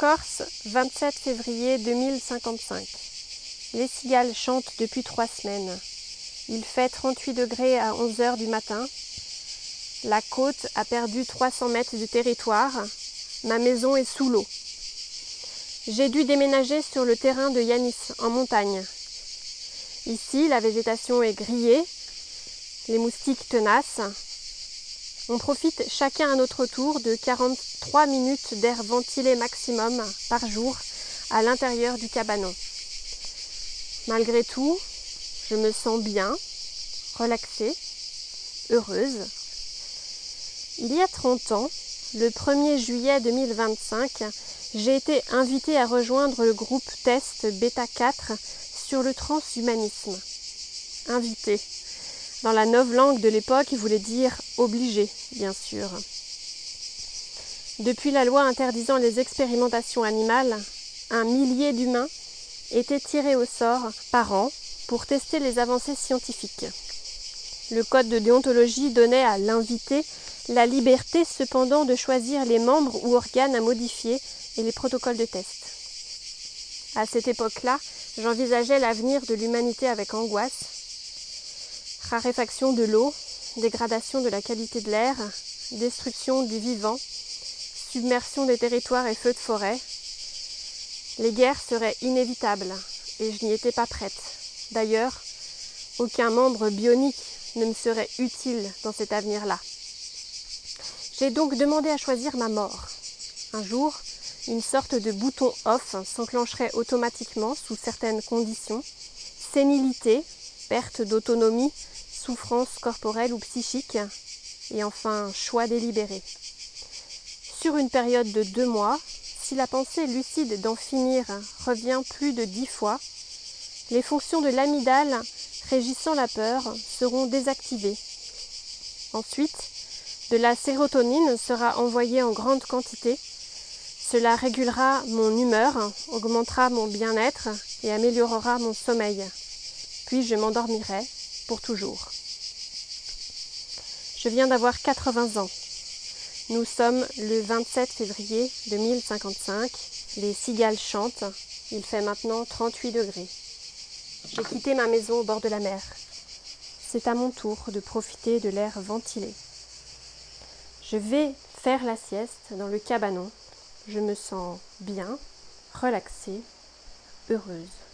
Corse, 27 février 2055. Les cigales chantent depuis trois semaines. Il fait 38 degrés à 11 heures du matin. La côte a perdu 300 mètres de territoire. Ma maison est sous l'eau. J'ai dû déménager sur le terrain de Yanis, en montagne. Ici, la végétation est grillée, les moustiques tenaces. On profite chacun à notre tour de 43 minutes d'air ventilé maximum par jour à l'intérieur du cabanon. Malgré tout, je me sens bien, relaxée, heureuse. Il y a 30 ans, le 1er juillet 2025, j'ai été invitée à rejoindre le groupe test Beta 4 sur le transhumanisme. Invitée. Dans la langue de l'époque, il voulait dire obligé, bien sûr. Depuis la loi interdisant les expérimentations animales, un millier d'humains étaient tirés au sort par an pour tester les avancées scientifiques. Le code de déontologie donnait à l'invité la liberté cependant de choisir les membres ou organes à modifier et les protocoles de test. À cette époque-là, j'envisageais l'avenir de l'humanité avec angoisse. Raréfaction de l'eau, dégradation de la qualité de l'air, destruction du vivant, submersion des territoires et feux de forêt. Les guerres seraient inévitables et je n'y étais pas prête. D'ailleurs, aucun membre bionique ne me serait utile dans cet avenir-là. J'ai donc demandé à choisir ma mort. Un jour, une sorte de bouton off s'enclencherait automatiquement sous certaines conditions. Sénilité, perte d'autonomie, souffrance corporelle ou psychique, et enfin choix délibéré. Sur une période de deux mois, si la pensée lucide d'en finir revient plus de dix fois, les fonctions de l'amygdale régissant la peur seront désactivées. Ensuite, de la sérotonine sera envoyée en grande quantité. Cela régulera mon humeur, augmentera mon bien-être et améliorera mon sommeil. Puis je m'endormirai pour toujours. Je viens d'avoir 80 ans. Nous sommes le 27 février 2055. Les cigales chantent. Il fait maintenant 38 degrés. J'ai quitté ma maison au bord de la mer. C'est à mon tour de profiter de l'air ventilé. Je vais faire la sieste dans le cabanon. Je me sens bien, relaxée, heureuse.